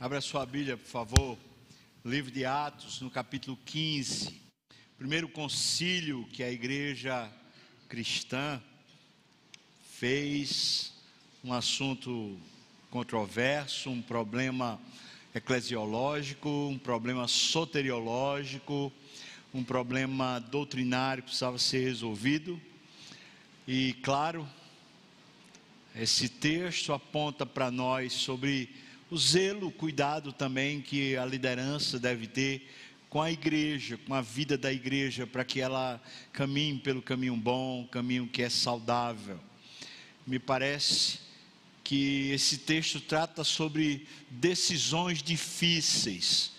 Abra sua Bíblia, por favor. Livro de Atos, no capítulo 15. Primeiro concílio que a igreja cristã fez um assunto controverso, um problema eclesiológico, um problema soteriológico, um problema doutrinário que precisava ser resolvido. E, claro, esse texto aponta para nós sobre o zelo, o cuidado também que a liderança deve ter com a igreja, com a vida da igreja, para que ela caminhe pelo caminho bom, caminho que é saudável. Me parece que esse texto trata sobre decisões difíceis,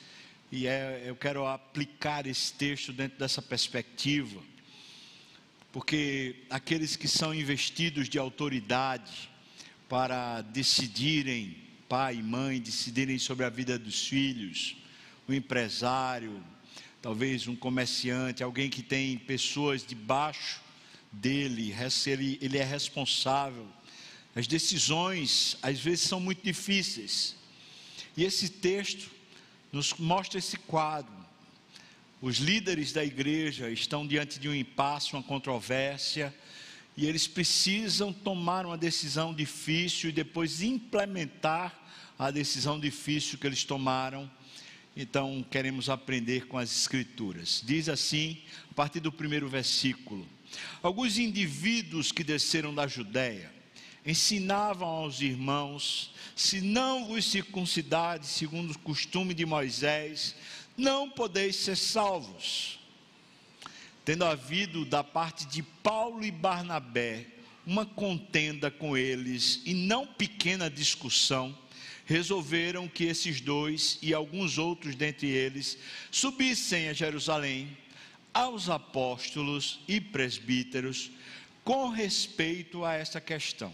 e é, eu quero aplicar esse texto dentro dessa perspectiva, porque aqueles que são investidos de autoridade para decidirem pai e mãe decidirem sobre a vida dos filhos, um empresário, talvez um comerciante, alguém que tem pessoas debaixo dele, ele, ele é responsável. As decisões, às vezes, são muito difíceis. E esse texto nos mostra esse quadro. Os líderes da igreja estão diante de um impasse, uma controvérsia, e eles precisam tomar uma decisão difícil e depois implementar a decisão difícil que eles tomaram. Então, queremos aprender com as Escrituras. Diz assim, a partir do primeiro versículo: Alguns indivíduos que desceram da Judéia ensinavam aos irmãos: se não vos circuncidades segundo o costume de Moisés, não podeis ser salvos tendo havido da parte de Paulo e Barnabé uma contenda com eles e não pequena discussão, resolveram que esses dois e alguns outros dentre eles subissem a Jerusalém aos apóstolos e presbíteros com respeito a esta questão.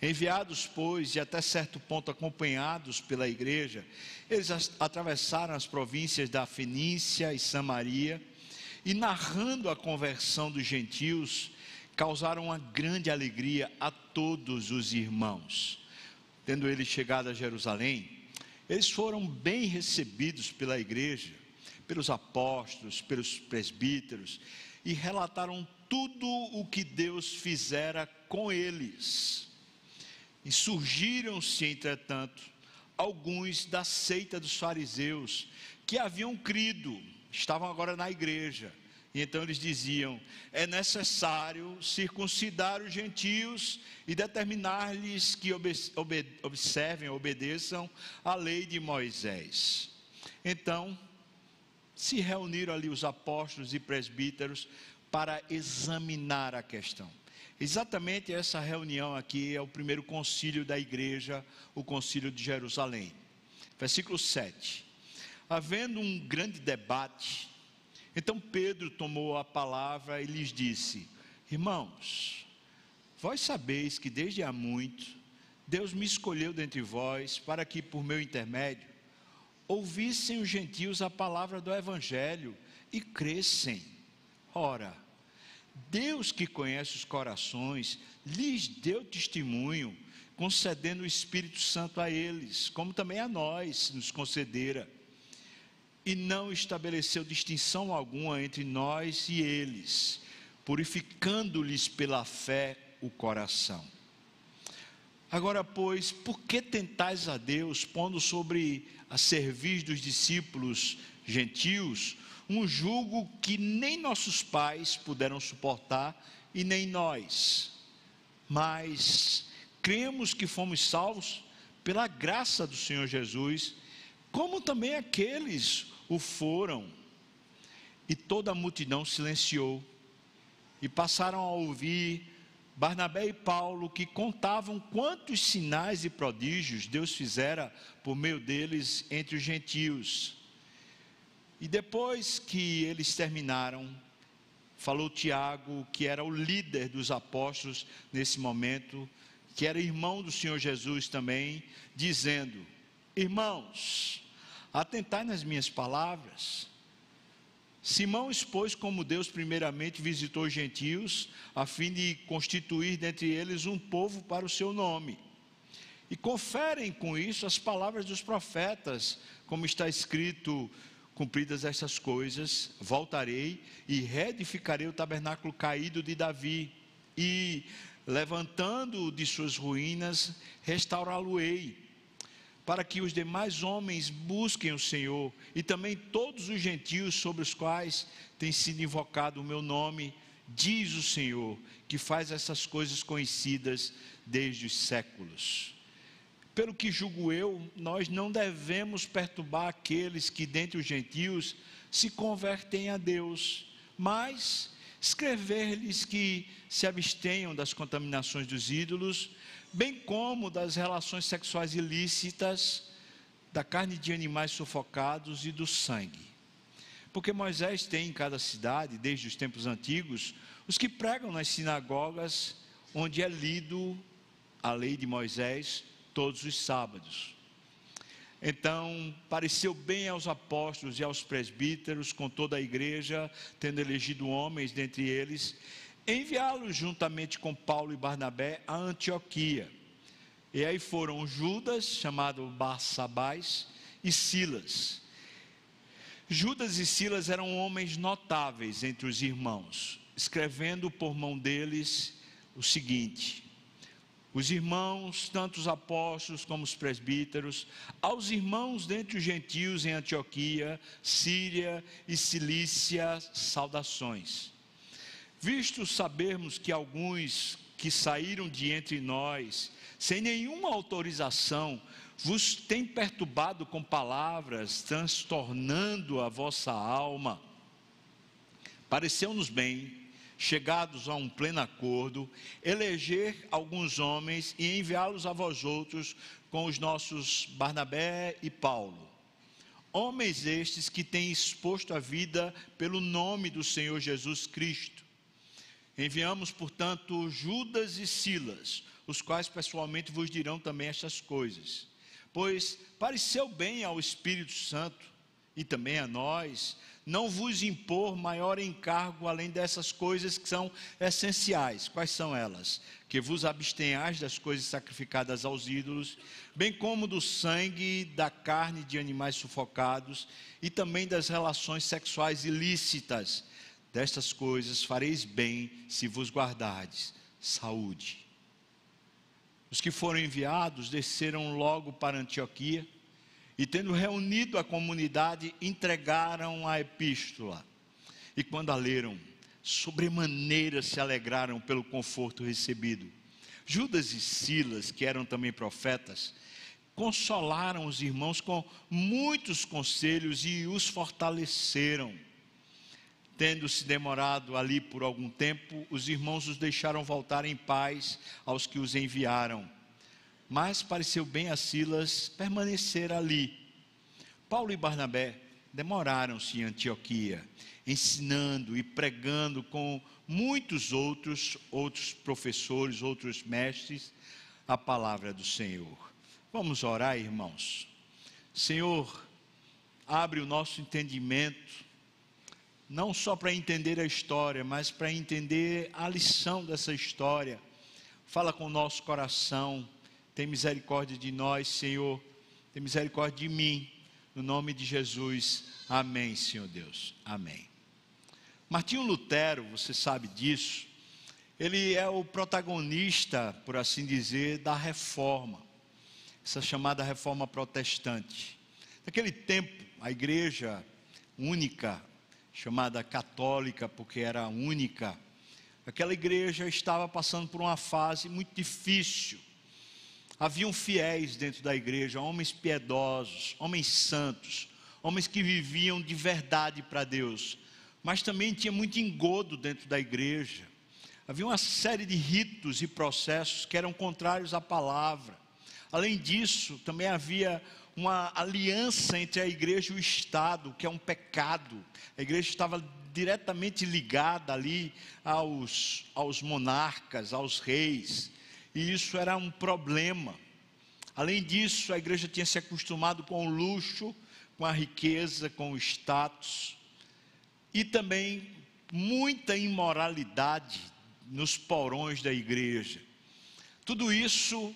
Enviados, pois, e até certo ponto acompanhados pela igreja, eles atravessaram as províncias da Fenícia e Samaria e narrando a conversão dos gentios, causaram uma grande alegria a todos os irmãos. Tendo eles chegado a Jerusalém, eles foram bem recebidos pela igreja, pelos apóstolos, pelos presbíteros, e relataram tudo o que Deus fizera com eles. E surgiram-se, entretanto, alguns da seita dos fariseus que haviam crido estavam agora na igreja. E então eles diziam: é necessário circuncidar os gentios e determinar-lhes que observem, obedeçam a lei de Moisés. Então, se reuniram ali os apóstolos e presbíteros para examinar a questão. Exatamente essa reunião aqui é o primeiro concílio da igreja, o concílio de Jerusalém. Versículo 7 havendo um grande debate, então Pedro tomou a palavra e lhes disse: Irmãos, vós sabeis que desde há muito Deus me escolheu dentre vós para que, por meu intermédio, ouvissem os gentios a palavra do Evangelho e crescem. Ora, Deus que conhece os corações, lhes deu testemunho, concedendo o Espírito Santo a eles, como também a nós nos concedera e não estabeleceu distinção alguma entre nós e eles, purificando-lhes pela fé o coração. Agora, pois, por que tentais a Deus, pondo sobre a serviço dos discípulos gentios um jugo que nem nossos pais puderam suportar e nem nós? Mas cremos que fomos salvos pela graça do Senhor Jesus, como também aqueles o foram, e toda a multidão silenciou, e passaram a ouvir Barnabé e Paulo, que contavam quantos sinais e prodígios Deus fizera por meio deles entre os gentios. E depois que eles terminaram, falou Tiago, que era o líder dos apóstolos nesse momento, que era irmão do Senhor Jesus também, dizendo: Irmãos, Atentai nas minhas palavras. Simão expôs como Deus primeiramente visitou os gentios, a fim de constituir dentre eles um povo para o seu nome. e conferem com isso as palavras dos profetas, como está escrito: cumpridas essas coisas, voltarei e reedificarei o tabernáculo caído de Davi, e levantando-o de suas ruínas, restaurá-lo-ei, para que os demais homens busquem o Senhor, e também todos os gentios sobre os quais tem sido invocado o meu nome, diz o Senhor, que faz essas coisas conhecidas desde os séculos. Pelo que julgo eu, nós não devemos perturbar aqueles que dentre os gentios se convertem a Deus, mas escrever-lhes que se abstenham das contaminações dos ídolos, bem como das relações sexuais ilícitas, da carne de animais sufocados e do sangue. Porque Moisés tem em cada cidade, desde os tempos antigos, os que pregam nas sinagogas, onde é lido a lei de Moisés todos os sábados. Então, pareceu bem aos apóstolos e aos presbíteros, com toda a igreja, tendo elegido homens dentre eles, enviá-los juntamente com Paulo e Barnabé a Antioquia. E aí foram Judas, chamado Barsabás, e Silas. Judas e Silas eram homens notáveis entre os irmãos, escrevendo por mão deles o seguinte: os irmãos, tanto os apóstolos como os presbíteros, aos irmãos dentre os gentios em Antioquia, Síria e Cilícia, saudações. Visto sabermos que alguns que saíram de entre nós, sem nenhuma autorização, vos têm perturbado com palavras, transtornando a vossa alma, pareceu-nos bem chegados a um pleno acordo, eleger alguns homens e enviá-los a vós outros com os nossos Barnabé e Paulo. Homens estes que têm exposto a vida pelo nome do Senhor Jesus Cristo. Enviamos, portanto, Judas e Silas, os quais pessoalmente vos dirão também estas coisas. Pois pareceu bem ao Espírito Santo e também a nós não vos impor maior encargo além dessas coisas que são essenciais. Quais são elas? Que vos abstenhais das coisas sacrificadas aos ídolos, bem como do sangue, da carne de animais sufocados e também das relações sexuais ilícitas. Destas coisas fareis bem se vos guardardes. Saúde. Os que foram enviados desceram logo para Antioquia e tendo reunido a comunidade, entregaram a epístola. E quando a leram, sobremaneira se alegraram pelo conforto recebido. Judas e Silas, que eram também profetas, consolaram os irmãos com muitos conselhos e os fortaleceram. Tendo se demorado ali por algum tempo, os irmãos os deixaram voltar em paz aos que os enviaram mas pareceu bem a Silas permanecer ali. Paulo e Barnabé demoraram-se em Antioquia, ensinando e pregando com muitos outros, outros professores, outros mestres, a palavra do Senhor. Vamos orar, irmãos. Senhor, abre o nosso entendimento, não só para entender a história, mas para entender a lição dessa história. Fala com o nosso coração tem misericórdia de nós, Senhor. Tem misericórdia de mim. No nome de Jesus. Amém, Senhor Deus. Amém. Martinho Lutero, você sabe disso. Ele é o protagonista, por assim dizer, da reforma. Essa chamada reforma protestante. Naquele tempo, a igreja única, chamada católica, porque era única, aquela igreja estava passando por uma fase muito difícil Haviam fiéis dentro da igreja, homens piedosos, homens santos, homens que viviam de verdade para Deus, mas também tinha muito engodo dentro da igreja. Havia uma série de ritos e processos que eram contrários à palavra. Além disso, também havia uma aliança entre a igreja e o Estado, que é um pecado. A igreja estava diretamente ligada ali aos, aos monarcas, aos reis e isso era um problema. Além disso, a igreja tinha se acostumado com o luxo, com a riqueza, com o status, e também muita imoralidade nos porões da igreja. Tudo isso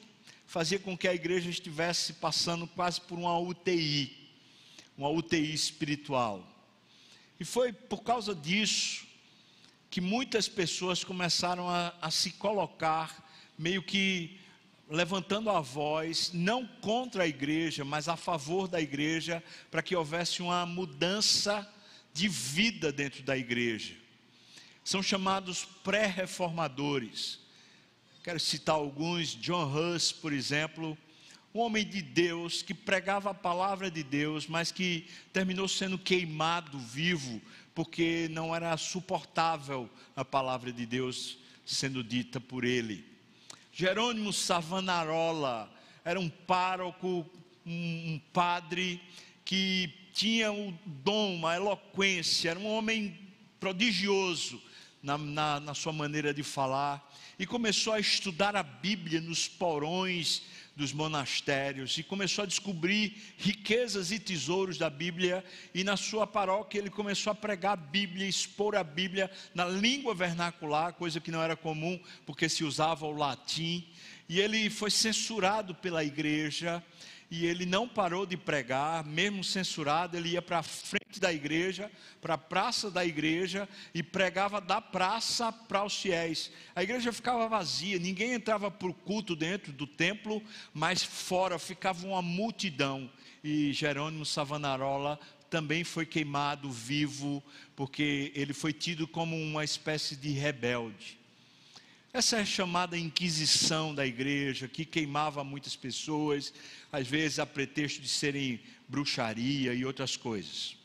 fazia com que a igreja estivesse passando quase por uma UTI, uma UTI espiritual. E foi por causa disso que muitas pessoas começaram a, a se colocar meio que levantando a voz, não contra a igreja, mas a favor da igreja, para que houvesse uma mudança de vida dentro da igreja. São chamados pré-reformadores. Quero citar alguns, John Huss, por exemplo, um homem de Deus que pregava a palavra de Deus, mas que terminou sendo queimado vivo, porque não era suportável a palavra de Deus sendo dita por ele. Jerônimo Savanarola era um pároco, um, padre que tinha o dom, uma eloquência, era um homem prodigioso na, na, na sua maneira de falar, e começou a estudar a Bíblia nos porões dos monastérios e começou a descobrir riquezas e tesouros da Bíblia. E na sua paróquia ele começou a pregar a Bíblia, expor a Bíblia na língua vernacular, coisa que não era comum, porque se usava o latim. E ele foi censurado pela igreja e ele não parou de pregar, mesmo censurado, ele ia para a frente da igreja, para a praça da igreja e pregava da praça para os fiéis. A igreja ficava vazia, ninguém entrava para o culto dentro do templo, mas fora ficava uma multidão. E Jerônimo Savanarola também foi queimado vivo, porque ele foi tido como uma espécie de rebelde. Essa é chamada Inquisição da igreja, que queimava muitas pessoas, às vezes a pretexto de serem bruxaria e outras coisas.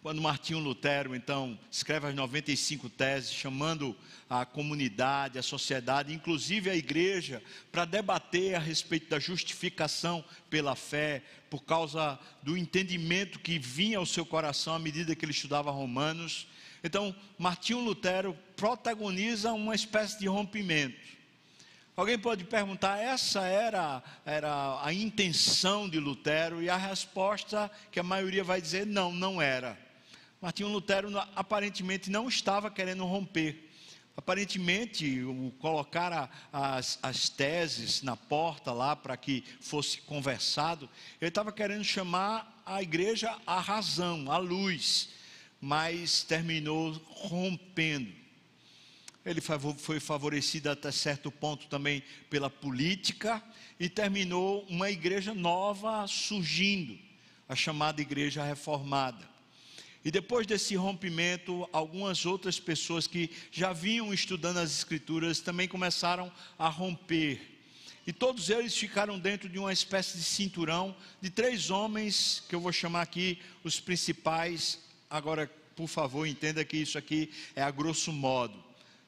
Quando Martinho Lutero, então, escreve as 95 teses, chamando a comunidade, a sociedade, inclusive a igreja, para debater a respeito da justificação pela fé, por causa do entendimento que vinha ao seu coração à medida que ele estudava Romanos, então, Martinho Lutero protagoniza uma espécie de rompimento. Alguém pode perguntar, essa era, era a intenção de Lutero? E a resposta que a maioria vai dizer, não, não era. Martinho Lutero aparentemente não estava querendo romper. Aparentemente, o colocar a, as, as teses na porta lá para que fosse conversado, ele estava querendo chamar a igreja à razão, à luz mas terminou rompendo. Ele foi favorecido até certo ponto também pela política e terminou uma igreja nova surgindo, a chamada Igreja Reformada. E depois desse rompimento, algumas outras pessoas que já vinham estudando as Escrituras também começaram a romper. E todos eles ficaram dentro de uma espécie de cinturão de três homens, que eu vou chamar aqui os principais Agora, por favor, entenda que isso aqui é a grosso modo.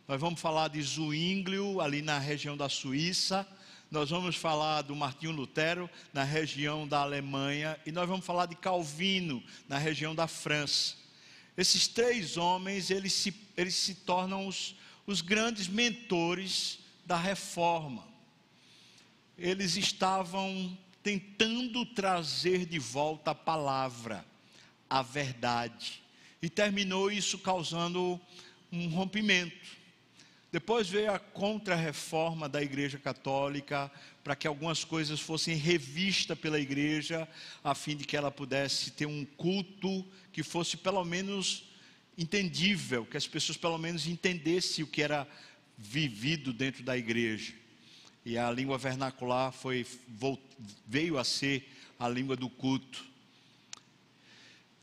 Nós vamos falar de Zwinglio, ali na região da Suíça. Nós vamos falar do Martinho Lutero, na região da Alemanha. E nós vamos falar de Calvino, na região da França. Esses três homens, eles se, eles se tornam os, os grandes mentores da reforma. Eles estavam tentando trazer de volta a palavra a verdade. E terminou isso causando um rompimento. Depois veio a contra-reforma da Igreja Católica, para que algumas coisas fossem revistas pela Igreja, a fim de que ela pudesse ter um culto que fosse pelo menos entendível, que as pessoas pelo menos entendessem o que era vivido dentro da Igreja. E a língua vernacular foi, veio a ser a língua do culto.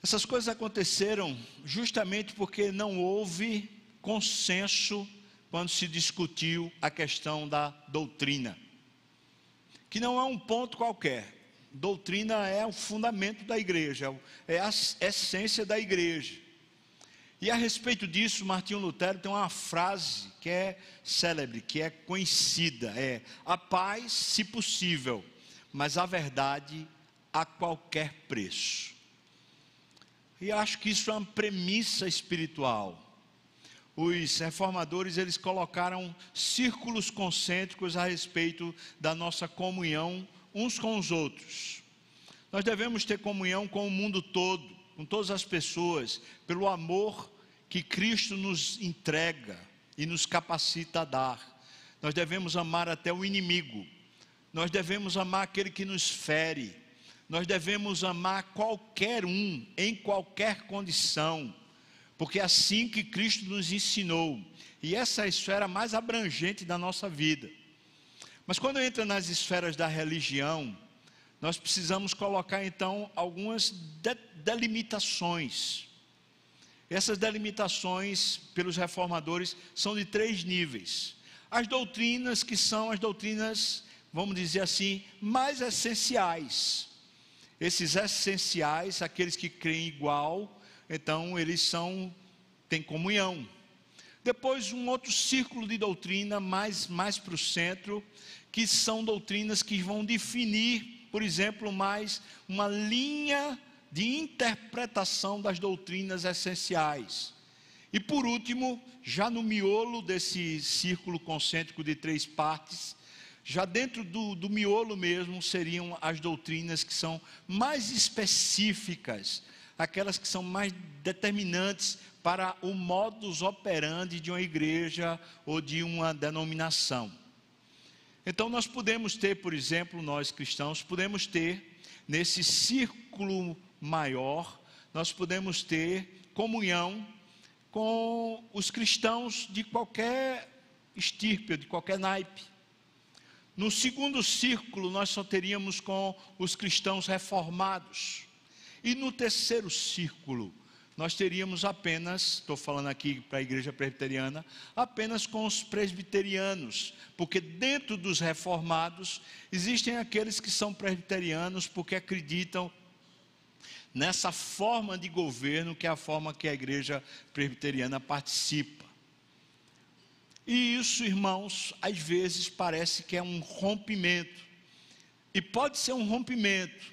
Essas coisas aconteceram justamente porque não houve consenso quando se discutiu a questão da doutrina, que não é um ponto qualquer. Doutrina é o fundamento da igreja, é a essência da igreja. E a respeito disso, Martinho Lutero tem uma frase que é célebre, que é conhecida: é a paz, se possível, mas a verdade a qualquer preço. E acho que isso é uma premissa espiritual. Os reformadores eles colocaram círculos concêntricos a respeito da nossa comunhão uns com os outros. Nós devemos ter comunhão com o mundo todo, com todas as pessoas, pelo amor que Cristo nos entrega e nos capacita a dar. Nós devemos amar até o inimigo. nós devemos amar aquele que nos fere, nós devemos amar qualquer um, em qualquer condição, porque é assim que Cristo nos ensinou, e essa é a esfera mais abrangente da nossa vida. Mas quando entra nas esferas da religião, nós precisamos colocar então algumas de delimitações. Essas delimitações, pelos reformadores, são de três níveis. As doutrinas, que são as doutrinas, vamos dizer assim, mais essenciais. Esses essenciais, aqueles que creem igual, então eles são, têm comunhão. Depois, um outro círculo de doutrina, mais, mais para o centro, que são doutrinas que vão definir, por exemplo, mais uma linha de interpretação das doutrinas essenciais. E por último, já no miolo desse círculo concêntrico de três partes, já dentro do, do miolo mesmo seriam as doutrinas que são mais específicas, aquelas que são mais determinantes para o modus operandi de uma igreja ou de uma denominação. Então nós podemos ter, por exemplo, nós cristãos, podemos ter nesse círculo maior, nós podemos ter comunhão com os cristãos de qualquer estirpe, de qualquer naipe. No segundo círculo, nós só teríamos com os cristãos reformados. E no terceiro círculo, nós teríamos apenas, estou falando aqui para a igreja presbiteriana, apenas com os presbiterianos, porque dentro dos reformados existem aqueles que são presbiterianos porque acreditam nessa forma de governo que é a forma que a igreja presbiteriana participa. E isso, irmãos, às vezes parece que é um rompimento. E pode ser um rompimento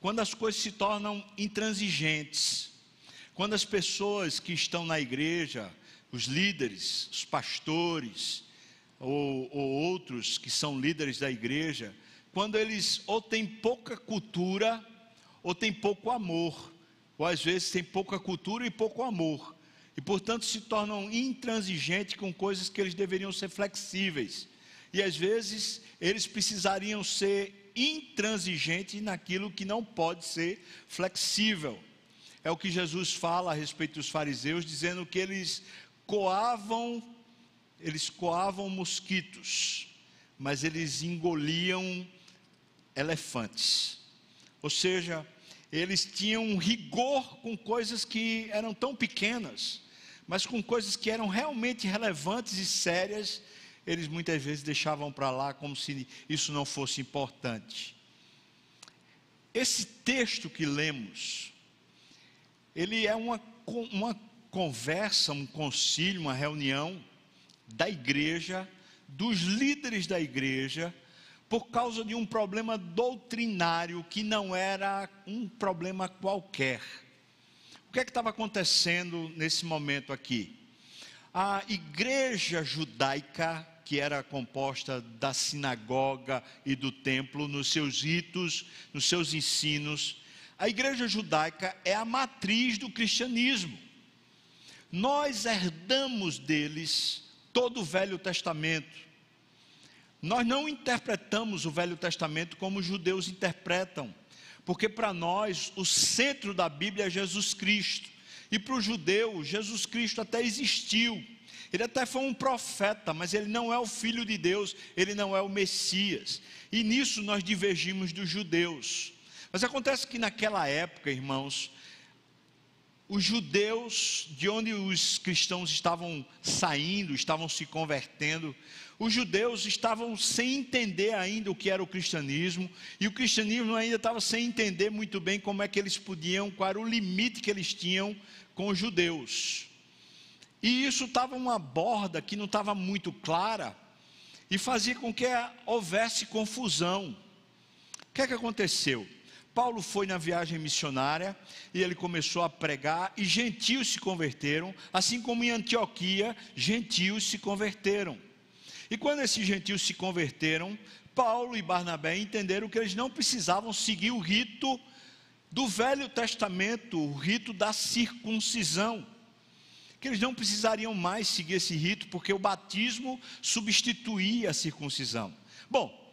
quando as coisas se tornam intransigentes quando as pessoas que estão na igreja, os líderes, os pastores, ou, ou outros que são líderes da igreja, quando eles ou têm pouca cultura, ou têm pouco amor, ou às vezes têm pouca cultura e pouco amor, e portanto se tornam intransigentes com coisas que eles deveriam ser flexíveis, e às vezes eles precisariam ser intransigentes naquilo que não pode ser flexível é o que Jesus fala a respeito dos fariseus, dizendo que eles coavam, eles coavam mosquitos, mas eles engoliam elefantes. Ou seja, eles tinham rigor com coisas que eram tão pequenas, mas com coisas que eram realmente relevantes e sérias, eles muitas vezes deixavam para lá como se isso não fosse importante. Esse texto que lemos, ele é uma, uma conversa, um concílio, uma reunião da igreja, dos líderes da igreja, por causa de um problema doutrinário que não era um problema qualquer. Que é que estava acontecendo nesse momento aqui? A igreja judaica, que era composta da sinagoga e do templo, nos seus ritos, nos seus ensinos, a igreja judaica é a matriz do cristianismo. Nós herdamos deles todo o Velho Testamento. Nós não interpretamos o Velho Testamento como os judeus interpretam, porque para nós o centro da Bíblia é Jesus Cristo. E para o judeu, Jesus Cristo até existiu. Ele até foi um profeta, mas ele não é o filho de Deus, ele não é o Messias. E nisso nós divergimos dos judeus. Mas acontece que naquela época, irmãos, os judeus, de onde os cristãos estavam saindo, estavam se convertendo, os judeus estavam sem entender ainda o que era o cristianismo, e o cristianismo ainda estava sem entender muito bem como é que eles podiam, qual era o limite que eles tinham com os judeus. E isso estava uma borda que não estava muito clara, e fazia com que houvesse confusão. O que é que aconteceu? Paulo foi na viagem missionária e ele começou a pregar e gentios se converteram, assim como em Antioquia, gentios se converteram. E quando esses gentios se converteram, Paulo e Barnabé entenderam que eles não precisavam seguir o rito do Velho Testamento, o rito da circuncisão. Que eles não precisariam mais seguir esse rito, porque o batismo substituía a circuncisão. Bom,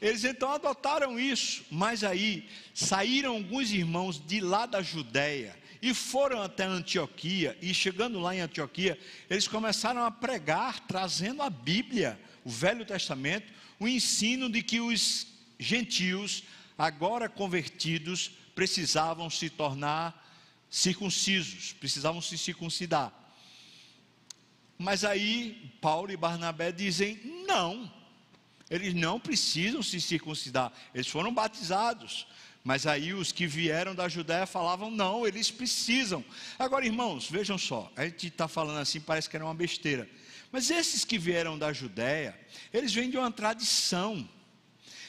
Eles então adotaram isso, mas aí saíram alguns irmãos de lá da Judéia e foram até Antioquia, e chegando lá em Antioquia, eles começaram a pregar, trazendo a Bíblia, o Velho Testamento, o ensino de que os gentios, agora convertidos, precisavam se tornar circuncisos, precisavam se circuncidar. Mas aí Paulo e Barnabé dizem: não, eles não precisam se circuncidar, eles foram batizados. Mas aí os que vieram da Judéia falavam: não, eles precisam. Agora, irmãos, vejam só, a gente está falando assim, parece que era uma besteira. Mas esses que vieram da Judéia, eles vêm de uma tradição.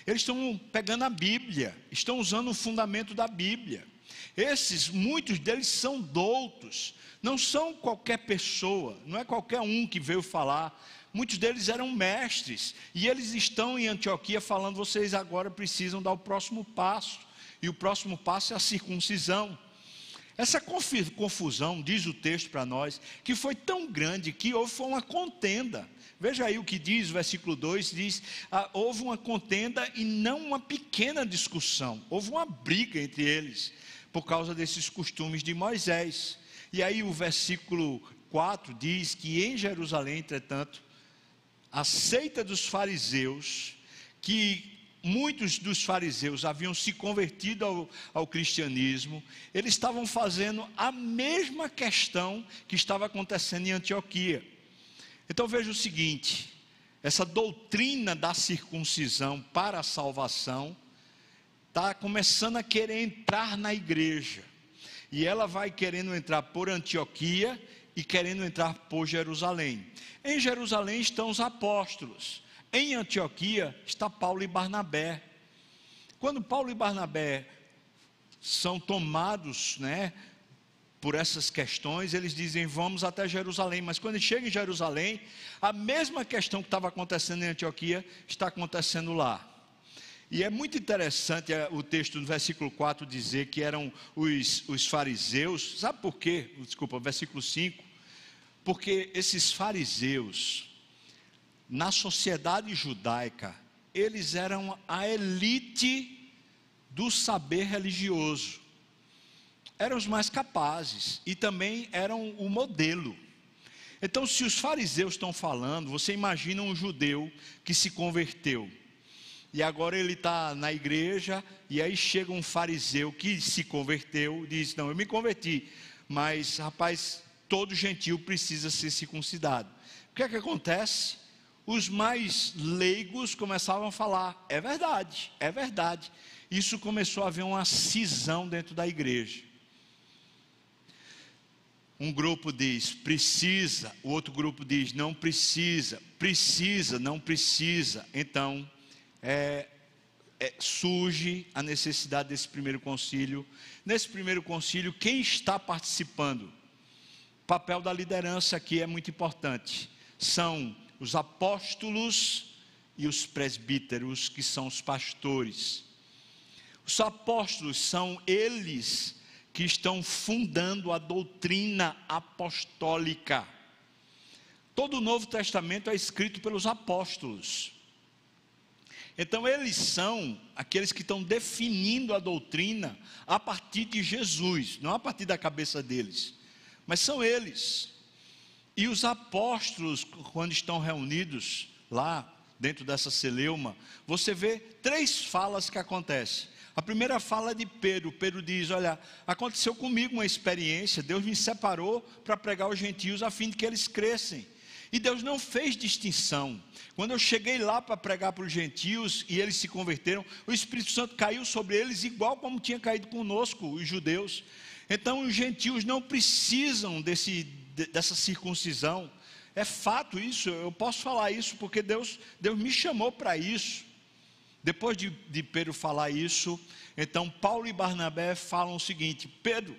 Eles estão pegando a Bíblia, estão usando o fundamento da Bíblia. Esses, muitos deles são doutos, não são qualquer pessoa, não é qualquer um que veio falar. Muitos deles eram mestres, e eles estão em Antioquia falando: vocês agora precisam dar o próximo passo, e o próximo passo é a circuncisão. Essa confusão, diz o texto para nós, que foi tão grande que houve uma contenda. Veja aí o que diz o versículo 2: diz, ah, houve uma contenda e não uma pequena discussão, houve uma briga entre eles por causa desses costumes de Moisés. E aí o versículo 4 diz que em Jerusalém, entretanto, a seita dos fariseus, que muitos dos fariseus haviam se convertido ao, ao, cristianismo, eles estavam fazendo a mesma questão que estava acontecendo em Antioquia. Então veja o seguinte: essa doutrina da circuncisão para a salvação está começando a querer entrar na igreja. E ela vai querendo entrar por Antioquia e querendo entrar por Jerusalém. Em Jerusalém estão os apóstolos. Em Antioquia está Paulo e Barnabé. Quando Paulo e Barnabé são tomados, né, por essas questões, eles dizem vamos até Jerusalém, mas quando chegam em Jerusalém, a mesma questão que estava acontecendo em Antioquia está acontecendo lá. E é muito interessante é, o texto no versículo 4 dizer que eram os, os fariseus, sabe por quê? Desculpa, versículo 5. Porque esses fariseus, na sociedade judaica, eles eram a elite do saber religioso. Eram os mais capazes e também eram o modelo. Então, se os fariseus estão falando, você imagina um judeu que se converteu e agora ele está na igreja, e aí chega um fariseu que se converteu, diz: Não, eu me converti, mas rapaz, todo gentil precisa ser circuncidado. O que é que acontece? Os mais leigos começavam a falar: É verdade, é verdade. Isso começou a haver uma cisão dentro da igreja. Um grupo diz precisa, o outro grupo diz não precisa, precisa, não precisa. Então, é, é, surge a necessidade desse primeiro concílio. Nesse primeiro concílio, quem está participando? O papel da liderança aqui é muito importante. São os apóstolos e os presbíteros, que são os pastores. Os apóstolos são eles que estão fundando a doutrina apostólica. Todo o Novo Testamento é escrito pelos apóstolos. Então, eles são aqueles que estão definindo a doutrina a partir de Jesus, não a partir da cabeça deles, mas são eles. E os apóstolos, quando estão reunidos lá dentro dessa celeuma, você vê três falas que acontecem. A primeira fala é de Pedro. Pedro diz: Olha, aconteceu comigo uma experiência. Deus me separou para pregar aos gentios a fim de que eles crescem. E Deus não fez distinção. Quando eu cheguei lá para pregar para os gentios e eles se converteram, o Espírito Santo caiu sobre eles igual como tinha caído conosco, os judeus. Então os gentios não precisam desse, dessa circuncisão. É fato isso, eu posso falar isso porque Deus, Deus me chamou para isso. Depois de, de Pedro falar isso, então Paulo e Barnabé falam o seguinte: Pedro,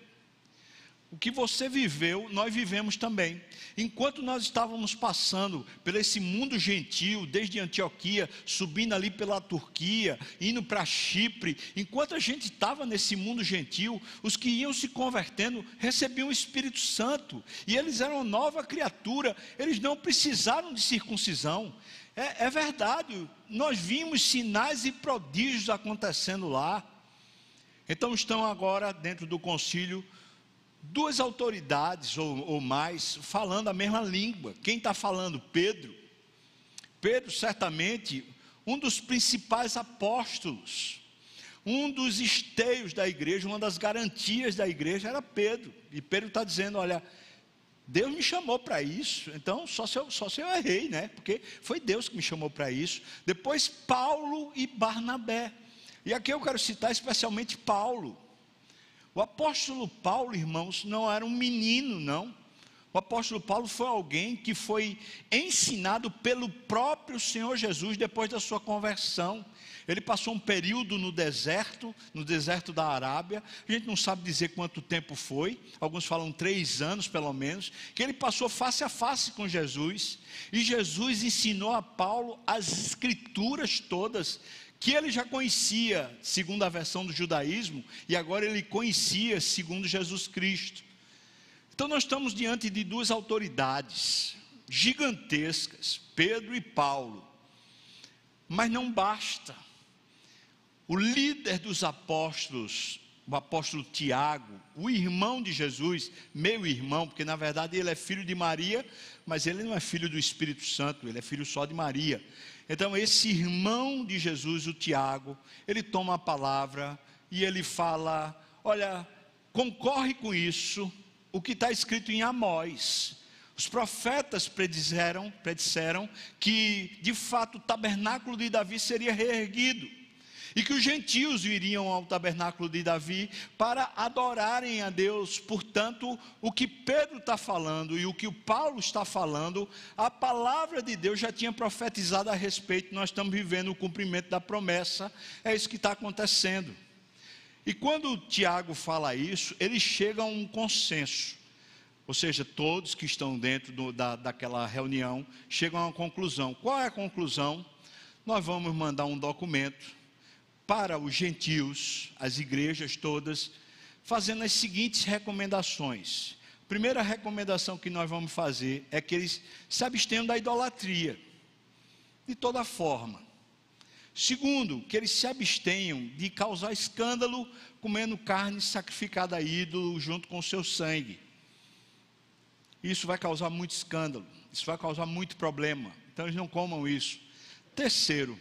o que você viveu, nós vivemos também. Enquanto nós estávamos passando por esse mundo gentil, desde Antioquia, subindo ali pela Turquia, indo para Chipre, enquanto a gente estava nesse mundo gentil, os que iam se convertendo recebiam o Espírito Santo, e eles eram nova criatura, eles não precisaram de circuncisão. É, é verdade, nós vimos sinais e prodígios acontecendo lá. Então estão agora dentro do concílio duas autoridades ou, ou mais falando a mesma língua. Quem está falando? Pedro. Pedro, certamente, um dos principais apóstolos, um dos esteios da igreja, uma das garantias da igreja era Pedro. E Pedro está dizendo: Olha, Deus me chamou para isso, então só se, eu, só se eu errei, né? Porque foi Deus que me chamou para isso. Depois Paulo e Barnabé. E aqui eu quero citar especialmente Paulo. O apóstolo Paulo, irmãos, não era um menino, não. O apóstolo Paulo foi alguém que foi ensinado pelo próprio Senhor Jesus depois da sua conversão. Ele passou um período no deserto, no deserto da Arábia. A gente não sabe dizer quanto tempo foi, alguns falam três anos pelo menos. Que ele passou face a face com Jesus. E Jesus ensinou a Paulo as escrituras todas que ele já conhecia, segundo a versão do judaísmo, e agora ele conhecia, segundo Jesus Cristo. Então nós estamos diante de duas autoridades gigantescas, Pedro e Paulo. Mas não basta. O líder dos apóstolos, o apóstolo Tiago, o irmão de Jesus, meu irmão, porque na verdade ele é filho de Maria, mas ele não é filho do Espírito Santo, ele é filho só de Maria. Então, esse irmão de Jesus, o Tiago, ele toma a palavra e ele fala: Olha, concorre com isso, o que está escrito em Amós. Os profetas predisseram, predisseram que, de fato, o tabernáculo de Davi seria reerguido e que os gentios viriam ao tabernáculo de Davi para adorarem a Deus. Portanto, o que Pedro está falando e o que o Paulo está falando, a palavra de Deus já tinha profetizado a respeito. Nós estamos vivendo o cumprimento da promessa, é isso que está acontecendo. E quando Tiago fala isso, ele chega a um consenso. Ou seja, todos que estão dentro do, da, daquela reunião chegam a uma conclusão. Qual é a conclusão? Nós vamos mandar um documento para os gentios, as igrejas todas, fazendo as seguintes recomendações. Primeira recomendação que nós vamos fazer é que eles se abstenham da idolatria, de toda forma. Segundo, que eles se abstenham de causar escândalo comendo carne sacrificada a ídolo junto com o seu sangue. Isso vai causar muito escândalo, isso vai causar muito problema. Então eles não comam isso. Terceiro,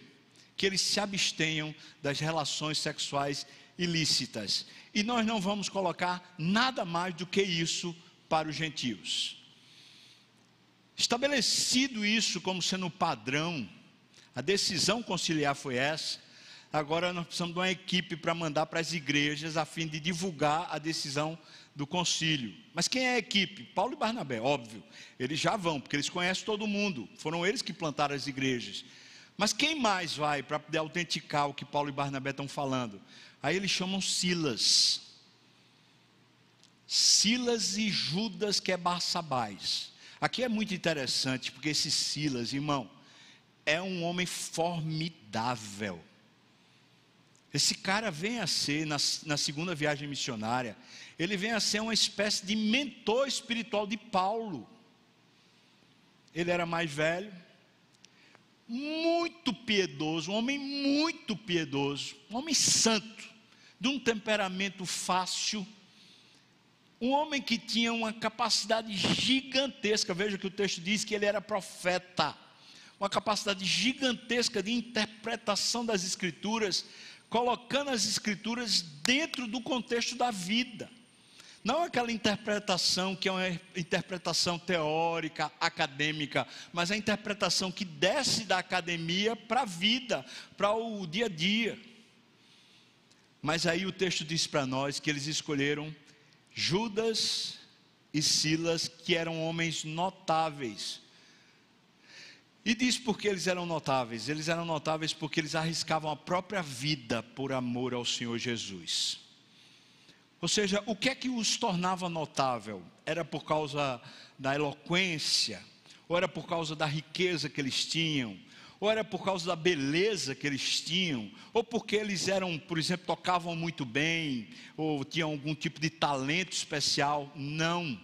que eles se abstenham das relações sexuais ilícitas. E nós não vamos colocar nada mais do que isso para os gentios. Estabelecido isso como sendo padrão, a decisão conciliar foi essa. Agora nós precisamos de uma equipe para mandar para as igrejas a fim de divulgar a decisão do concílio. Mas quem é a equipe? Paulo e Barnabé, óbvio. Eles já vão, porque eles conhecem todo mundo. Foram eles que plantaram as igrejas. Mas quem mais vai para poder autenticar o que Paulo e Barnabé estão falando? Aí eles chamam Silas. Silas e Judas, que é Barsabás. Aqui é muito interessante, porque esse Silas, irmão, é um homem formidável. Esse cara vem a ser, na, na segunda viagem missionária, ele vem a ser uma espécie de mentor espiritual de Paulo. Ele era mais velho, muito piedoso, um homem muito piedoso, um homem santo, de um temperamento fácil, um homem que tinha uma capacidade gigantesca. Veja que o texto diz que ele era profeta, uma capacidade gigantesca de interpretação das Escrituras, colocando as Escrituras dentro do contexto da vida. Não aquela interpretação que é uma interpretação teórica, acadêmica, mas a interpretação que desce da academia para a vida, para o dia a dia. Mas aí o texto diz para nós que eles escolheram Judas e Silas, que eram homens notáveis. E diz porque eles eram notáveis. Eles eram notáveis porque eles arriscavam a própria vida por amor ao Senhor Jesus. Ou seja, o que é que os tornava notável? Era por causa da eloquência, ou era por causa da riqueza que eles tinham, ou era por causa da beleza que eles tinham, ou porque eles eram, por exemplo, tocavam muito bem, ou tinham algum tipo de talento especial. Não.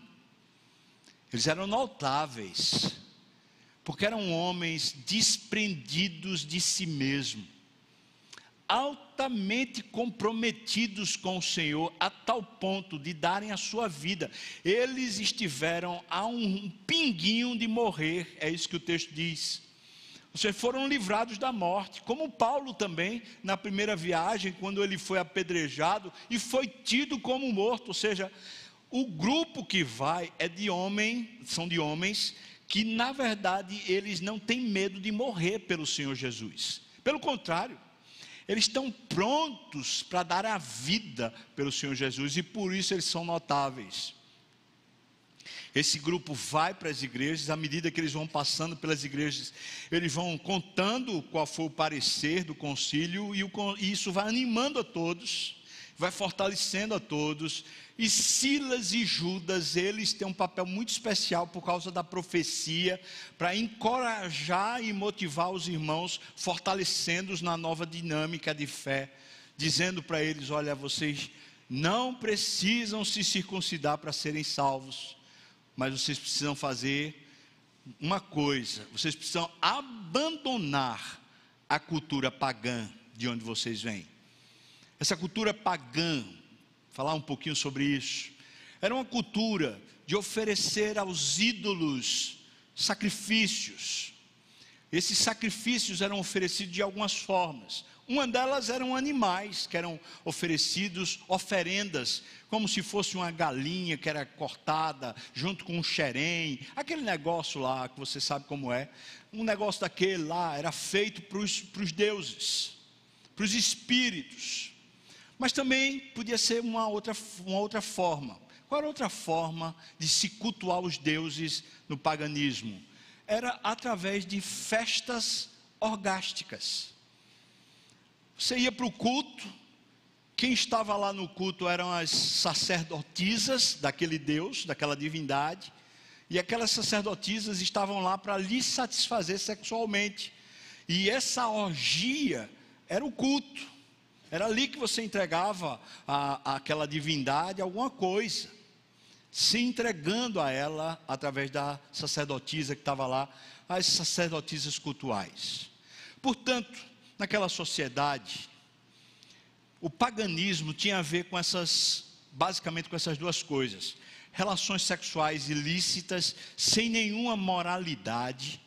Eles eram notáveis porque eram homens desprendidos de si mesmo, altamente comprometidos com o Senhor, a tal ponto de darem a sua vida. Eles estiveram a um pinguinho de morrer, é isso que o texto diz. Vocês foram livrados da morte, como Paulo também, na primeira viagem, quando ele foi apedrejado e foi tido como morto, ou seja, o grupo que vai é de homem, são de homens que na verdade eles não têm medo de morrer pelo Senhor Jesus. Pelo contrário, eles estão prontos para dar a vida pelo Senhor Jesus e por isso eles são notáveis. Esse grupo vai para as igrejas, à medida que eles vão passando pelas igrejas, eles vão contando qual foi o parecer do concílio, e, o, e isso vai animando a todos, vai fortalecendo a todos. E Silas e Judas, eles têm um papel muito especial por causa da profecia, para encorajar e motivar os irmãos, fortalecendo-os na nova dinâmica de fé, dizendo para eles: olha, vocês não precisam se circuncidar para serem salvos mas vocês precisam fazer uma coisa: vocês precisam abandonar a cultura pagã de onde vocês vêm. Essa cultura pagã, falar um pouquinho sobre isso, era uma cultura de oferecer aos ídolos sacrifícios. Esses sacrifícios eram oferecidos de algumas formas. Uma delas eram animais que eram oferecidos, oferendas, como se fosse uma galinha que era cortada junto com um xerém, aquele negócio lá que você sabe como é. Um negócio daquele lá era feito para os deuses, para os espíritos. Mas também podia ser uma outra, uma outra forma. Qual era outra forma de se cultuar os deuses no paganismo? Era através de festas orgásticas. Você ia para o culto, quem estava lá no culto eram as sacerdotisas daquele Deus, daquela divindade, e aquelas sacerdotisas estavam lá para lhe satisfazer sexualmente. E essa orgia era o culto, era ali que você entregava a, aquela divindade alguma coisa, se entregando a ela através da sacerdotisa que estava lá, as sacerdotisas cultuais. Portanto, naquela sociedade, o paganismo tinha a ver com essas, basicamente com essas duas coisas: relações sexuais ilícitas, sem nenhuma moralidade,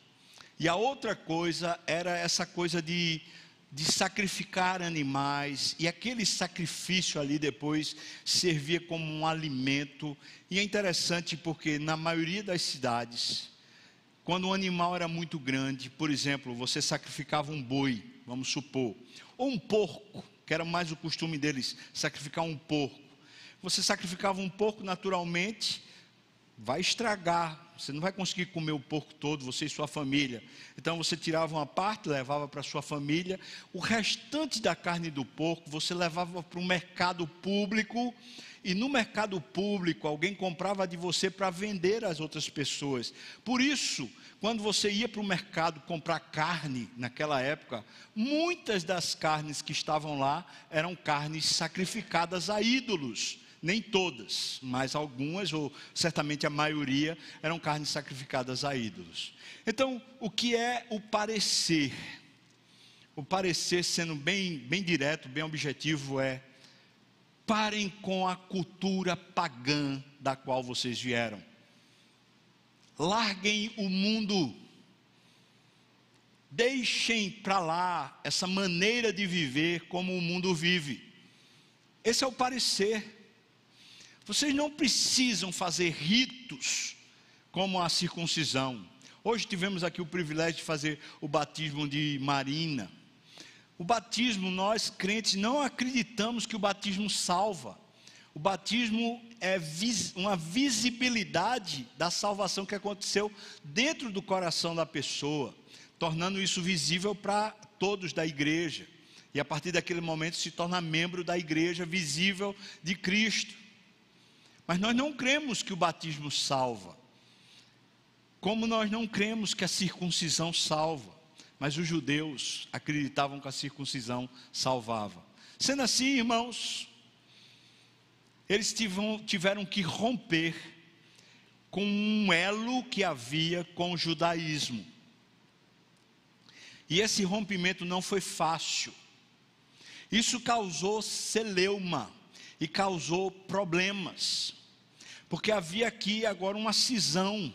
e a outra coisa era essa coisa de, de sacrificar animais, e aquele sacrifício ali depois servia como um alimento, e é interessante porque na maioria das cidades, quando um animal era muito grande, por exemplo, você sacrificava um boi, vamos supor, ou um porco, que era mais o costume deles, sacrificar um porco. Você sacrificava um porco naturalmente, vai estragar, você não vai conseguir comer o porco todo, você e sua família. Então você tirava uma parte, levava para sua família, o restante da carne do porco você levava para o mercado público e no mercado público alguém comprava de você para vender às outras pessoas. Por isso, quando você ia para o mercado comprar carne naquela época, muitas das carnes que estavam lá eram carnes sacrificadas a ídolos. Nem todas, mas algumas, ou certamente a maioria, eram carnes sacrificadas a ídolos. Então, o que é o parecer? O parecer, sendo bem, bem direto, bem objetivo, é Parem com a cultura pagã da qual vocês vieram. Larguem o mundo. Deixem para lá essa maneira de viver como o mundo vive. Esse é o parecer. Vocês não precisam fazer ritos como a circuncisão. Hoje tivemos aqui o privilégio de fazer o batismo de Marina. O batismo, nós crentes não acreditamos que o batismo salva. O batismo é uma visibilidade da salvação que aconteceu dentro do coração da pessoa, tornando isso visível para todos da igreja. E a partir daquele momento se torna membro da igreja visível de Cristo. Mas nós não cremos que o batismo salva. Como nós não cremos que a circuncisão salva. Mas os judeus acreditavam que a circuncisão salvava. Sendo assim, irmãos, eles tiveram que romper com um elo que havia com o judaísmo. E esse rompimento não foi fácil. Isso causou celeuma e causou problemas, porque havia aqui agora uma cisão.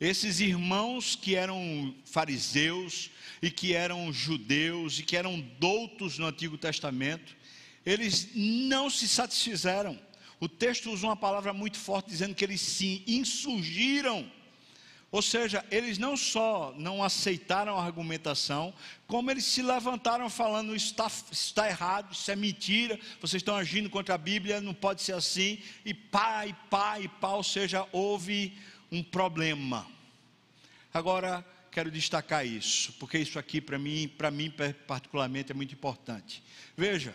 Esses irmãos que eram fariseus e que eram judeus e que eram doutos no Antigo Testamento, eles não se satisfizeram. O texto usa uma palavra muito forte dizendo que eles se insurgiram ou seja, eles não só não aceitaram a argumentação, como eles se levantaram falando: isso está, está errado, isso é mentira, vocês estão agindo contra a Bíblia, não pode ser assim, e pá, e pá, e pá, ou seja, houve um problema. Agora, quero destacar isso, porque isso aqui para mim, para mim particularmente é muito importante. Veja,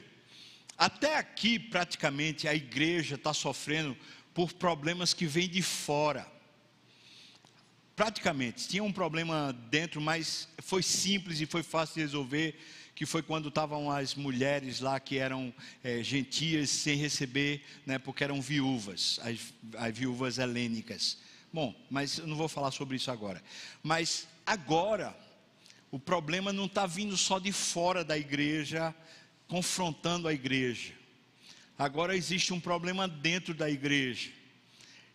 até aqui praticamente a igreja está sofrendo por problemas que vêm de fora praticamente, tinha um problema dentro, mas foi simples e foi fácil de resolver, que foi quando estavam as mulheres lá que eram é, gentias sem receber, né, porque eram viúvas, as, as viúvas helênicas. Bom, mas eu não vou falar sobre isso agora. Mas agora, o problema não está vindo só de fora da igreja, confrontando a igreja. Agora existe um problema dentro da igreja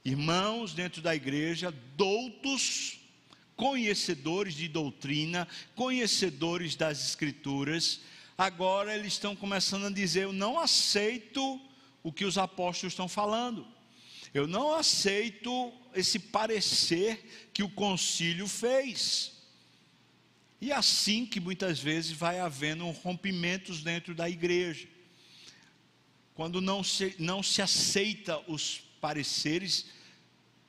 irmãos dentro da igreja, doutos, conhecedores de doutrina, conhecedores das escrituras, agora eles estão começando a dizer: Eu não aceito o que os apóstolos estão falando, eu não aceito esse parecer que o concílio fez. E assim que muitas vezes vai havendo rompimentos dentro da igreja. Quando não se, não se aceita os pareceres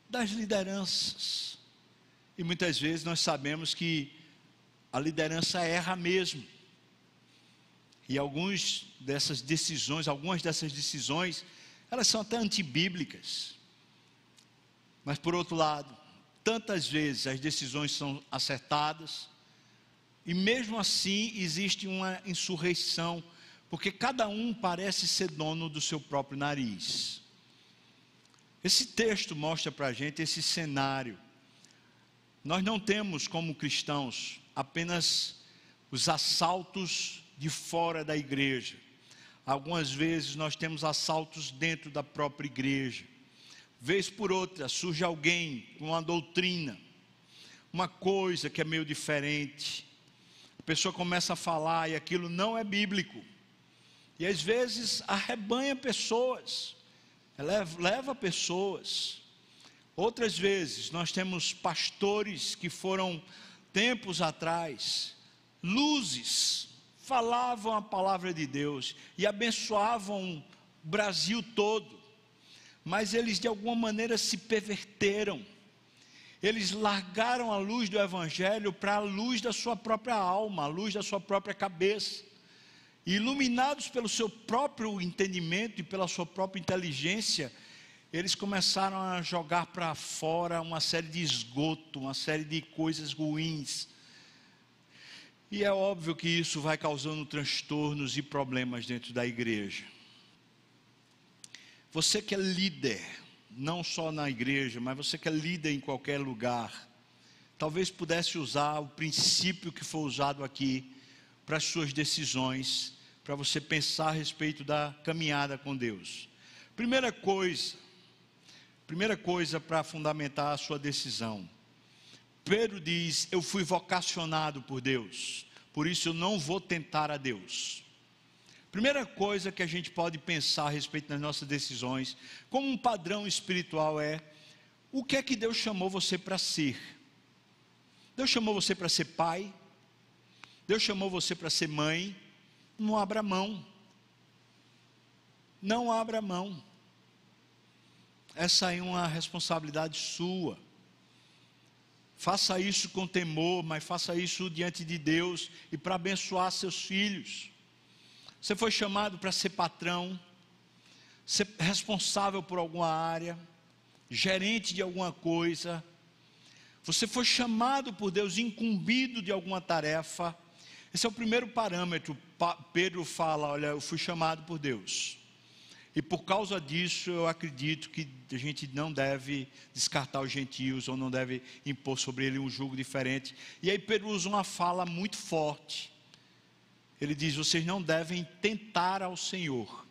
das lideranças. E muitas vezes nós sabemos que a liderança erra mesmo. E algumas dessas decisões, algumas dessas decisões, elas são até antibíblicas. Mas por outro lado, tantas vezes as decisões são acertadas, e mesmo assim existe uma insurreição, porque cada um parece ser dono do seu próprio nariz. Esse texto mostra para a gente esse cenário. Nós não temos, como cristãos, apenas os assaltos de fora da igreja. Algumas vezes nós temos assaltos dentro da própria igreja. Vez por outra, surge alguém com uma doutrina, uma coisa que é meio diferente. A pessoa começa a falar e aquilo não é bíblico. E às vezes arrebanha pessoas leva, pessoas. Outras vezes nós temos pastores que foram tempos atrás, luzes, falavam a palavra de Deus e abençoavam o Brasil todo, mas eles de alguma maneira se perverteram. Eles largaram a luz do Evangelho para a luz da sua própria alma, a luz da sua própria cabeça iluminados pelo seu próprio entendimento e pela sua própria inteligência, eles começaram a jogar para fora uma série de esgoto, uma série de coisas ruins. E é óbvio que isso vai causando transtornos e problemas dentro da igreja. Você que é líder, não só na igreja, mas você que é líder em qualquer lugar, talvez pudesse usar o princípio que foi usado aqui para as suas decisões, para você pensar a respeito da caminhada com Deus. Primeira coisa, primeira coisa para fundamentar a sua decisão. Pedro diz: Eu fui vocacionado por Deus, por isso eu não vou tentar a Deus. Primeira coisa que a gente pode pensar a respeito das nossas decisões, como um padrão espiritual, é: o que é que Deus chamou você para ser? Deus chamou você para ser pai, Deus chamou você para ser mãe, não abra mão. Não abra mão. Essa é uma responsabilidade sua. Faça isso com temor, mas faça isso diante de Deus e para abençoar seus filhos. Você foi chamado para ser patrão, ser responsável por alguma área, gerente de alguma coisa. Você foi chamado por Deus, incumbido de alguma tarefa. Esse é o primeiro parâmetro. Pedro fala: Olha, eu fui chamado por Deus. E por causa disso, eu acredito que a gente não deve descartar os gentios ou não deve impor sobre ele um julgo diferente. E aí Pedro usa uma fala muito forte. Ele diz: Vocês não devem tentar ao Senhor.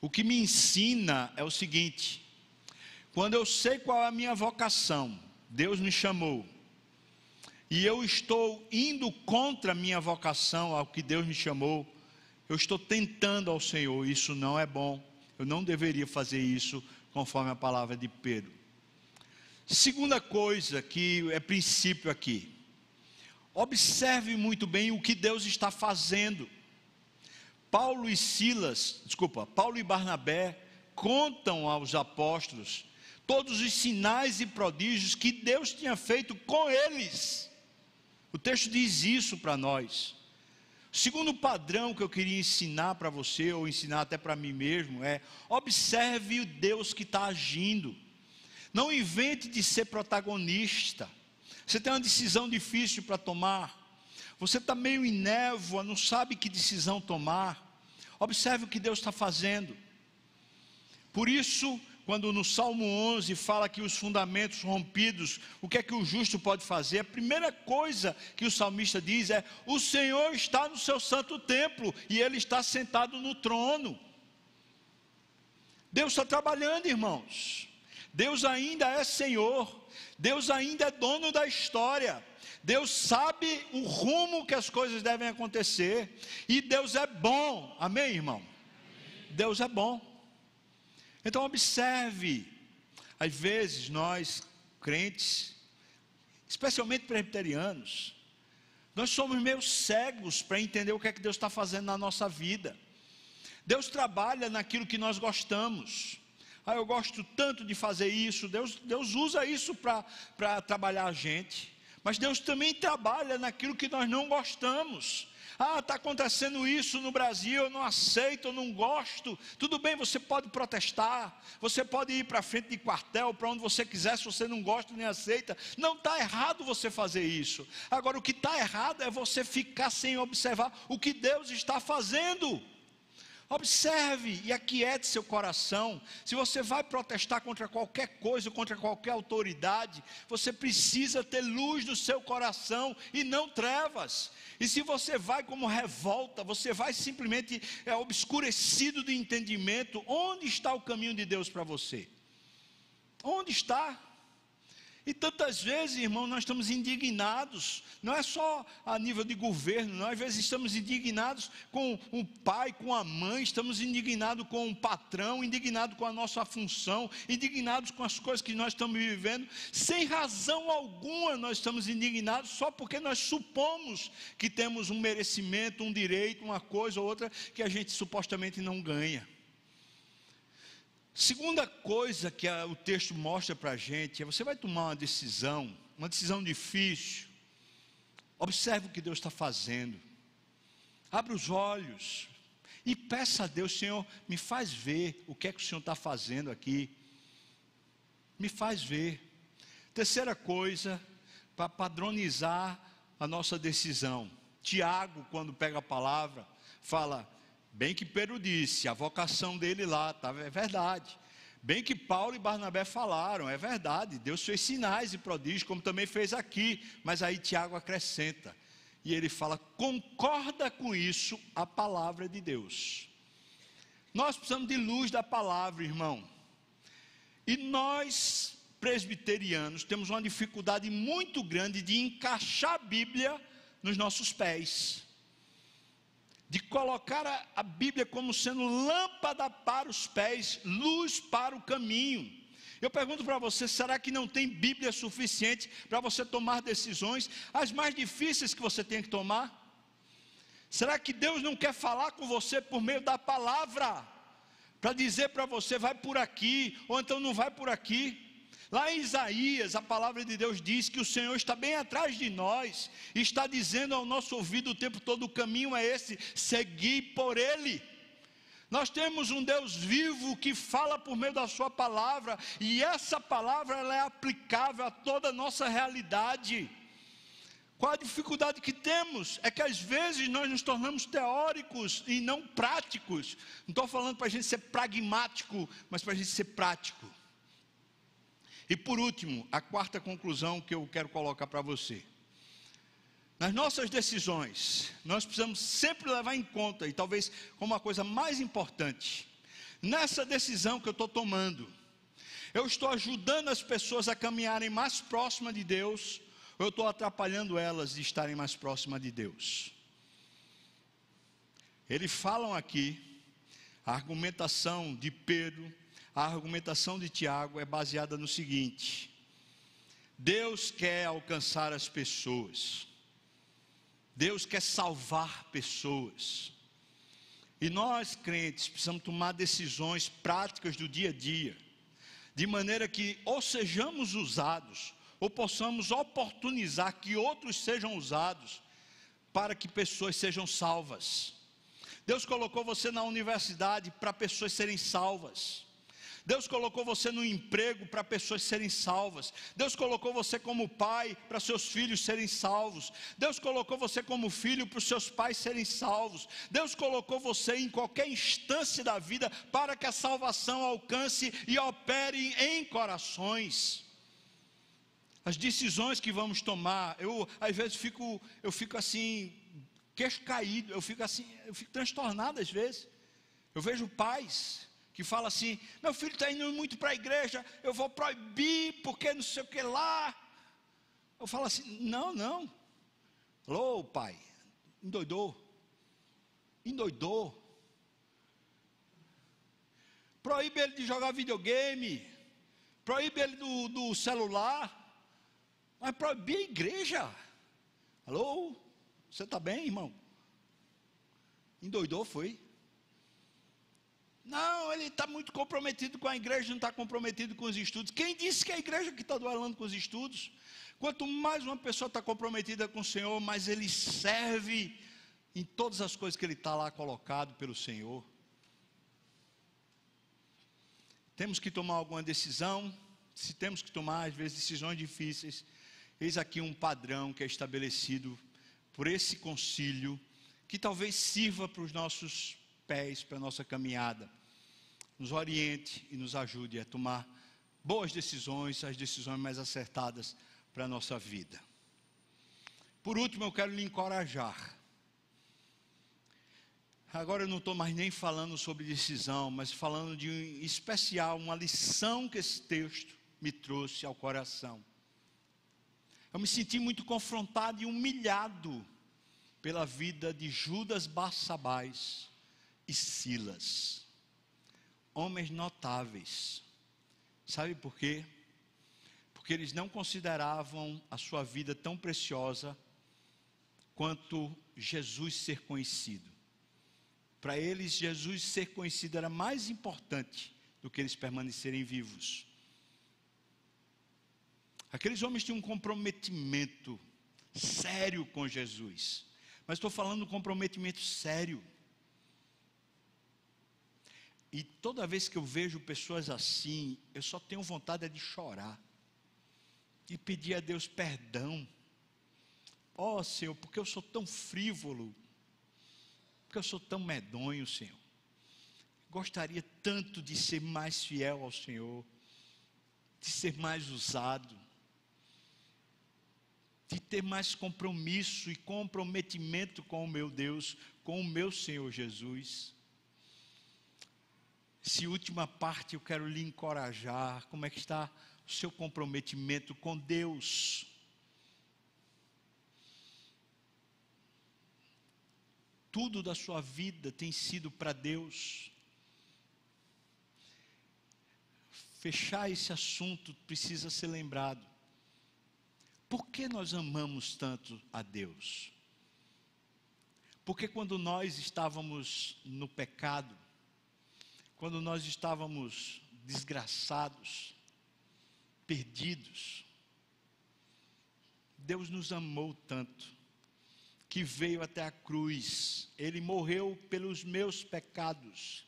O que me ensina é o seguinte: quando eu sei qual é a minha vocação, Deus me chamou, e eu estou indo contra a minha vocação, ao que Deus me chamou, eu estou tentando ao Senhor, isso não é bom eu não deveria fazer isso conforme a palavra de Pedro. Segunda coisa que é princípio aqui. Observe muito bem o que Deus está fazendo. Paulo e Silas, desculpa, Paulo e Barnabé contam aos apóstolos todos os sinais e prodígios que Deus tinha feito com eles. O texto diz isso para nós. Segundo padrão que eu queria ensinar para você, ou ensinar até para mim mesmo, é: observe o Deus que está agindo. Não invente de ser protagonista. Você tem uma decisão difícil para tomar. Você está meio em névoa, não sabe que decisão tomar. Observe o que Deus está fazendo. Por isso, quando no Salmo 11 fala que os fundamentos rompidos, o que é que o justo pode fazer? A primeira coisa que o salmista diz é: O Senhor está no seu santo templo e ele está sentado no trono. Deus está trabalhando, irmãos. Deus ainda é Senhor. Deus ainda é dono da história. Deus sabe o rumo que as coisas devem acontecer. E Deus é bom. Amém, irmão? Deus é bom. Então, observe, às vezes nós, crentes, especialmente presbiterianos, nós somos meio cegos para entender o que é que Deus está fazendo na nossa vida. Deus trabalha naquilo que nós gostamos. Ah, eu gosto tanto de fazer isso. Deus, Deus usa isso para trabalhar a gente. Mas Deus também trabalha naquilo que nós não gostamos. Ah, está acontecendo isso no Brasil, eu não aceito, eu não gosto. Tudo bem, você pode protestar, você pode ir para frente de quartel, para onde você quiser, se você não gosta nem aceita. Não está errado você fazer isso. Agora, o que está errado é você ficar sem observar o que Deus está fazendo. Observe e aquiete seu coração. Se você vai protestar contra qualquer coisa, contra qualquer autoridade, você precisa ter luz no seu coração e não trevas. E se você vai como revolta, você vai simplesmente é, obscurecido de entendimento, onde está o caminho de Deus para você? Onde está? E tantas vezes, irmão, nós estamos indignados, não é só a nível de governo, nós às vezes estamos indignados com o pai, com a mãe, estamos indignados com o patrão, indignados com a nossa função, indignados com as coisas que nós estamos vivendo, sem razão alguma nós estamos indignados, só porque nós supomos que temos um merecimento, um direito, uma coisa ou outra que a gente supostamente não ganha. Segunda coisa que a, o texto mostra para a gente é: você vai tomar uma decisão, uma decisão difícil. Observe o que Deus está fazendo. Abra os olhos e peça a Deus, Senhor, me faz ver o que é que o Senhor está fazendo aqui. Me faz ver. Terceira coisa, para padronizar a nossa decisão. Tiago, quando pega a palavra, fala: Bem que Pedro disse, a vocação dele lá, tá, é verdade. Bem que Paulo e Barnabé falaram, é verdade. Deus fez sinais e prodígios, como também fez aqui. Mas aí Tiago acrescenta. E ele fala: concorda com isso a palavra de Deus. Nós precisamos de luz da palavra, irmão. E nós, presbiterianos, temos uma dificuldade muito grande de encaixar a Bíblia nos nossos pés de colocar a, a Bíblia como sendo lâmpada para os pés, luz para o caminho. Eu pergunto para você: será que não tem Bíblia suficiente para você tomar decisões, as mais difíceis que você tem que tomar? Será que Deus não quer falar com você por meio da palavra, para dizer para você, vai por aqui, ou então não vai por aqui? Lá em Isaías, a palavra de Deus diz que o Senhor está bem atrás de nós, está dizendo ao nosso ouvido o tempo todo: o caminho é esse, seguir por Ele. Nós temos um Deus vivo que fala por meio da Sua palavra, e essa palavra ela é aplicável a toda a nossa realidade. Qual a dificuldade que temos? É que às vezes nós nos tornamos teóricos e não práticos. Não estou falando para a gente ser pragmático, mas para a gente ser prático. E por último, a quarta conclusão que eu quero colocar para você. Nas nossas decisões, nós precisamos sempre levar em conta, e talvez como a coisa mais importante, nessa decisão que eu estou tomando, eu estou ajudando as pessoas a caminharem mais próximas de Deus, ou eu estou atrapalhando elas de estarem mais próximas de Deus? Eles falam aqui, a argumentação de Pedro, a argumentação de Tiago é baseada no seguinte: Deus quer alcançar as pessoas, Deus quer salvar pessoas, e nós crentes precisamos tomar decisões práticas do dia a dia, de maneira que ou sejamos usados, ou possamos oportunizar que outros sejam usados para que pessoas sejam salvas. Deus colocou você na universidade para pessoas serem salvas. Deus colocou você no emprego para pessoas serem salvas. Deus colocou você como pai para seus filhos serem salvos. Deus colocou você como filho para os seus pais serem salvos. Deus colocou você em qualquer instância da vida para que a salvação alcance e opere em corações as decisões que vamos tomar. Eu às vezes fico, eu fico assim, queixo caído, eu fico assim, eu fico transtornado às vezes. Eu vejo pais que falam assim: meu filho está indo muito para a igreja, eu vou proibir porque não sei o que lá. Eu falo assim: não, não. Alô, pai, endoidou, endoidou. Proíbe ele de jogar videogame, proíbe ele do, do celular. Mas proibir a igreja. Alô? Você está bem, irmão? Endoidou, foi? Não, ele está muito comprometido com a igreja, não está comprometido com os estudos. Quem disse que é a igreja que está duelando com os estudos? Quanto mais uma pessoa está comprometida com o Senhor, mais ele serve em todas as coisas que ele está lá colocado pelo Senhor. Temos que tomar alguma decisão, se temos que tomar, às vezes, decisões difíceis, Eis aqui um padrão que é estabelecido por esse concílio, que talvez sirva para os nossos pés, para a nossa caminhada, nos oriente e nos ajude a tomar boas decisões, as decisões mais acertadas para a nossa vida. Por último, eu quero lhe encorajar. Agora eu não estou mais nem falando sobre decisão, mas falando de um especial, uma lição que esse texto me trouxe ao coração. Eu me senti muito confrontado e humilhado pela vida de Judas Barsabás e Silas. Homens notáveis. Sabe por quê? Porque eles não consideravam a sua vida tão preciosa quanto Jesus ser conhecido. Para eles, Jesus ser conhecido era mais importante do que eles permanecerem vivos. Aqueles homens tinham um comprometimento sério com Jesus. Mas estou falando um comprometimento sério. E toda vez que eu vejo pessoas assim, eu só tenho vontade de chorar e pedir a Deus perdão. Ó oh, Senhor, porque eu sou tão frívolo, porque eu sou tão medonho, Senhor. Gostaria tanto de ser mais fiel ao Senhor, de ser mais usado de ter mais compromisso e comprometimento com o meu Deus, com o meu Senhor Jesus. Essa última parte eu quero lhe encorajar. Como é que está o seu comprometimento com Deus? Tudo da sua vida tem sido para Deus. Fechar esse assunto precisa ser lembrado. Por que nós amamos tanto a Deus? Porque quando nós estávamos no pecado, quando nós estávamos desgraçados, perdidos, Deus nos amou tanto, que veio até a cruz, Ele morreu pelos meus pecados,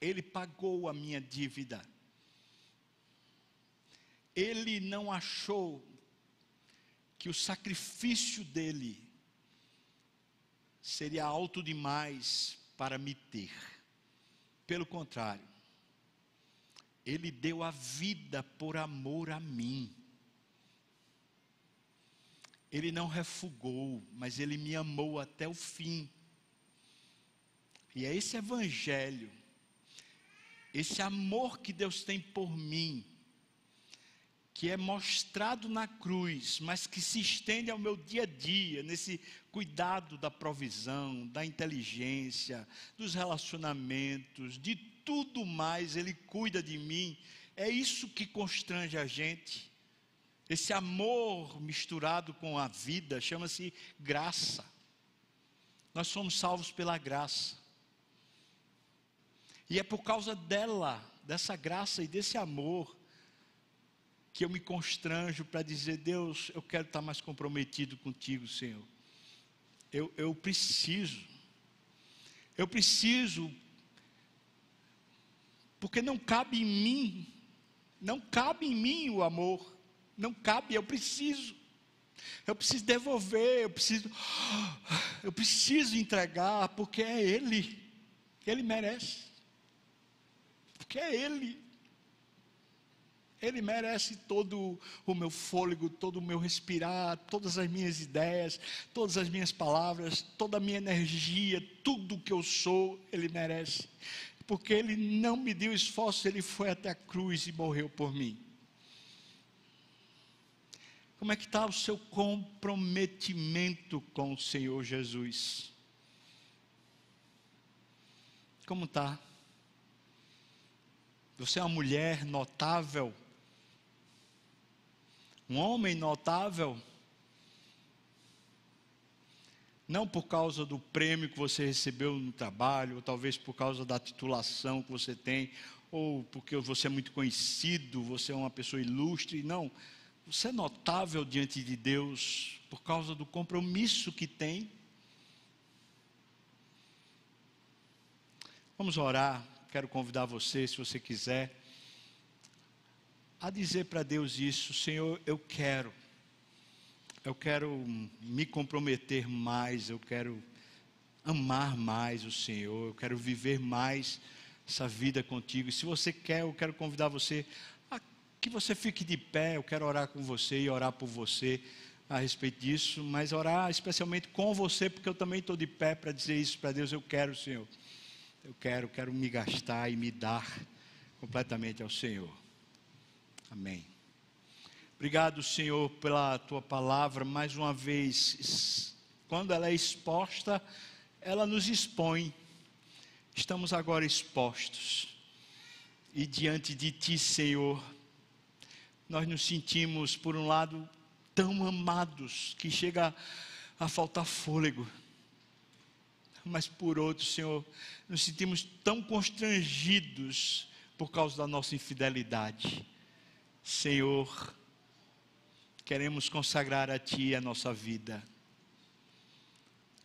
Ele pagou a minha dívida, ele não achou que o sacrifício dele seria alto demais para me ter. Pelo contrário, ele deu a vida por amor a mim. Ele não refugou, mas ele me amou até o fim. E é esse evangelho, esse amor que Deus tem por mim, que é mostrado na cruz, mas que se estende ao meu dia a dia, nesse cuidado da provisão, da inteligência, dos relacionamentos, de tudo mais, Ele cuida de mim. É isso que constrange a gente. Esse amor misturado com a vida chama-se graça. Nós somos salvos pela graça. E é por causa dela, dessa graça e desse amor, que eu me constranjo para dizer: Deus, eu quero estar mais comprometido contigo, Senhor. Eu, eu preciso, eu preciso, porque não cabe em mim, não cabe em mim o amor não cabe, eu preciso. Eu preciso devolver, eu preciso, eu preciso entregar, porque é Ele, Ele merece, porque é Ele, Ele merece todo o meu fôlego, todo o meu respirar, todas as minhas ideias, todas as minhas palavras, toda a minha energia, tudo que eu sou, Ele merece, porque Ele não me deu esforço, Ele foi até a cruz e morreu por mim. Como é que está o seu comprometimento com o Senhor Jesus? Como está? Você é uma mulher notável? Um homem notável? Não por causa do prêmio que você recebeu no trabalho, ou talvez por causa da titulação que você tem, ou porque você é muito conhecido, você é uma pessoa ilustre, não você é notável diante de Deus por causa do compromisso que tem. Vamos orar. Quero convidar você, se você quiser, a dizer para Deus isso: Senhor, eu quero, eu quero me comprometer mais, eu quero amar mais o Senhor, eu quero viver mais essa vida contigo. E se você quer, eu quero convidar você que você fique de pé, eu quero orar com você e orar por você a respeito disso, mas orar especialmente com você, porque eu também estou de pé para dizer isso para Deus. Eu quero, Senhor. Eu quero, quero me gastar e me dar completamente ao Senhor. Amém. Obrigado, Senhor, pela tua palavra. Mais uma vez, quando ela é exposta, ela nos expõe. Estamos agora expostos. E diante de ti, Senhor, nós nos sentimos, por um lado, tão amados que chega a faltar fôlego. Mas por outro, Senhor, nos sentimos tão constrangidos por causa da nossa infidelidade. Senhor, queremos consagrar a Ti a nossa vida,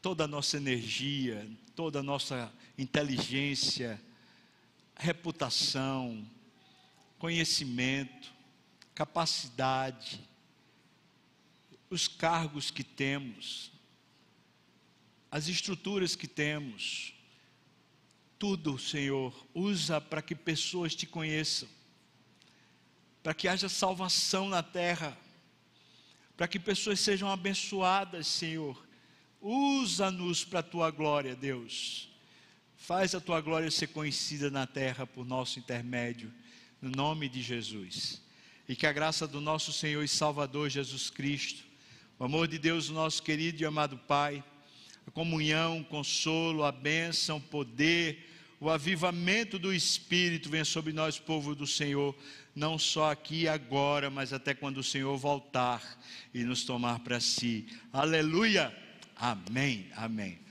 toda a nossa energia, toda a nossa inteligência, reputação, conhecimento, capacidade, os cargos que temos, as estruturas que temos, tudo, Senhor, usa para que pessoas te conheçam, para que haja salvação na terra, para que pessoas sejam abençoadas, Senhor. Usa-nos para a tua glória, Deus. Faz a tua glória ser conhecida na terra por nosso intermédio, no nome de Jesus e que a graça do nosso Senhor e Salvador Jesus Cristo, o amor de Deus, o nosso querido e amado Pai, a comunhão, o consolo, a bênção, o poder, o avivamento do Espírito venha sobre nós, povo do Senhor, não só aqui e agora, mas até quando o Senhor voltar e nos tomar para si. Aleluia! Amém, amém.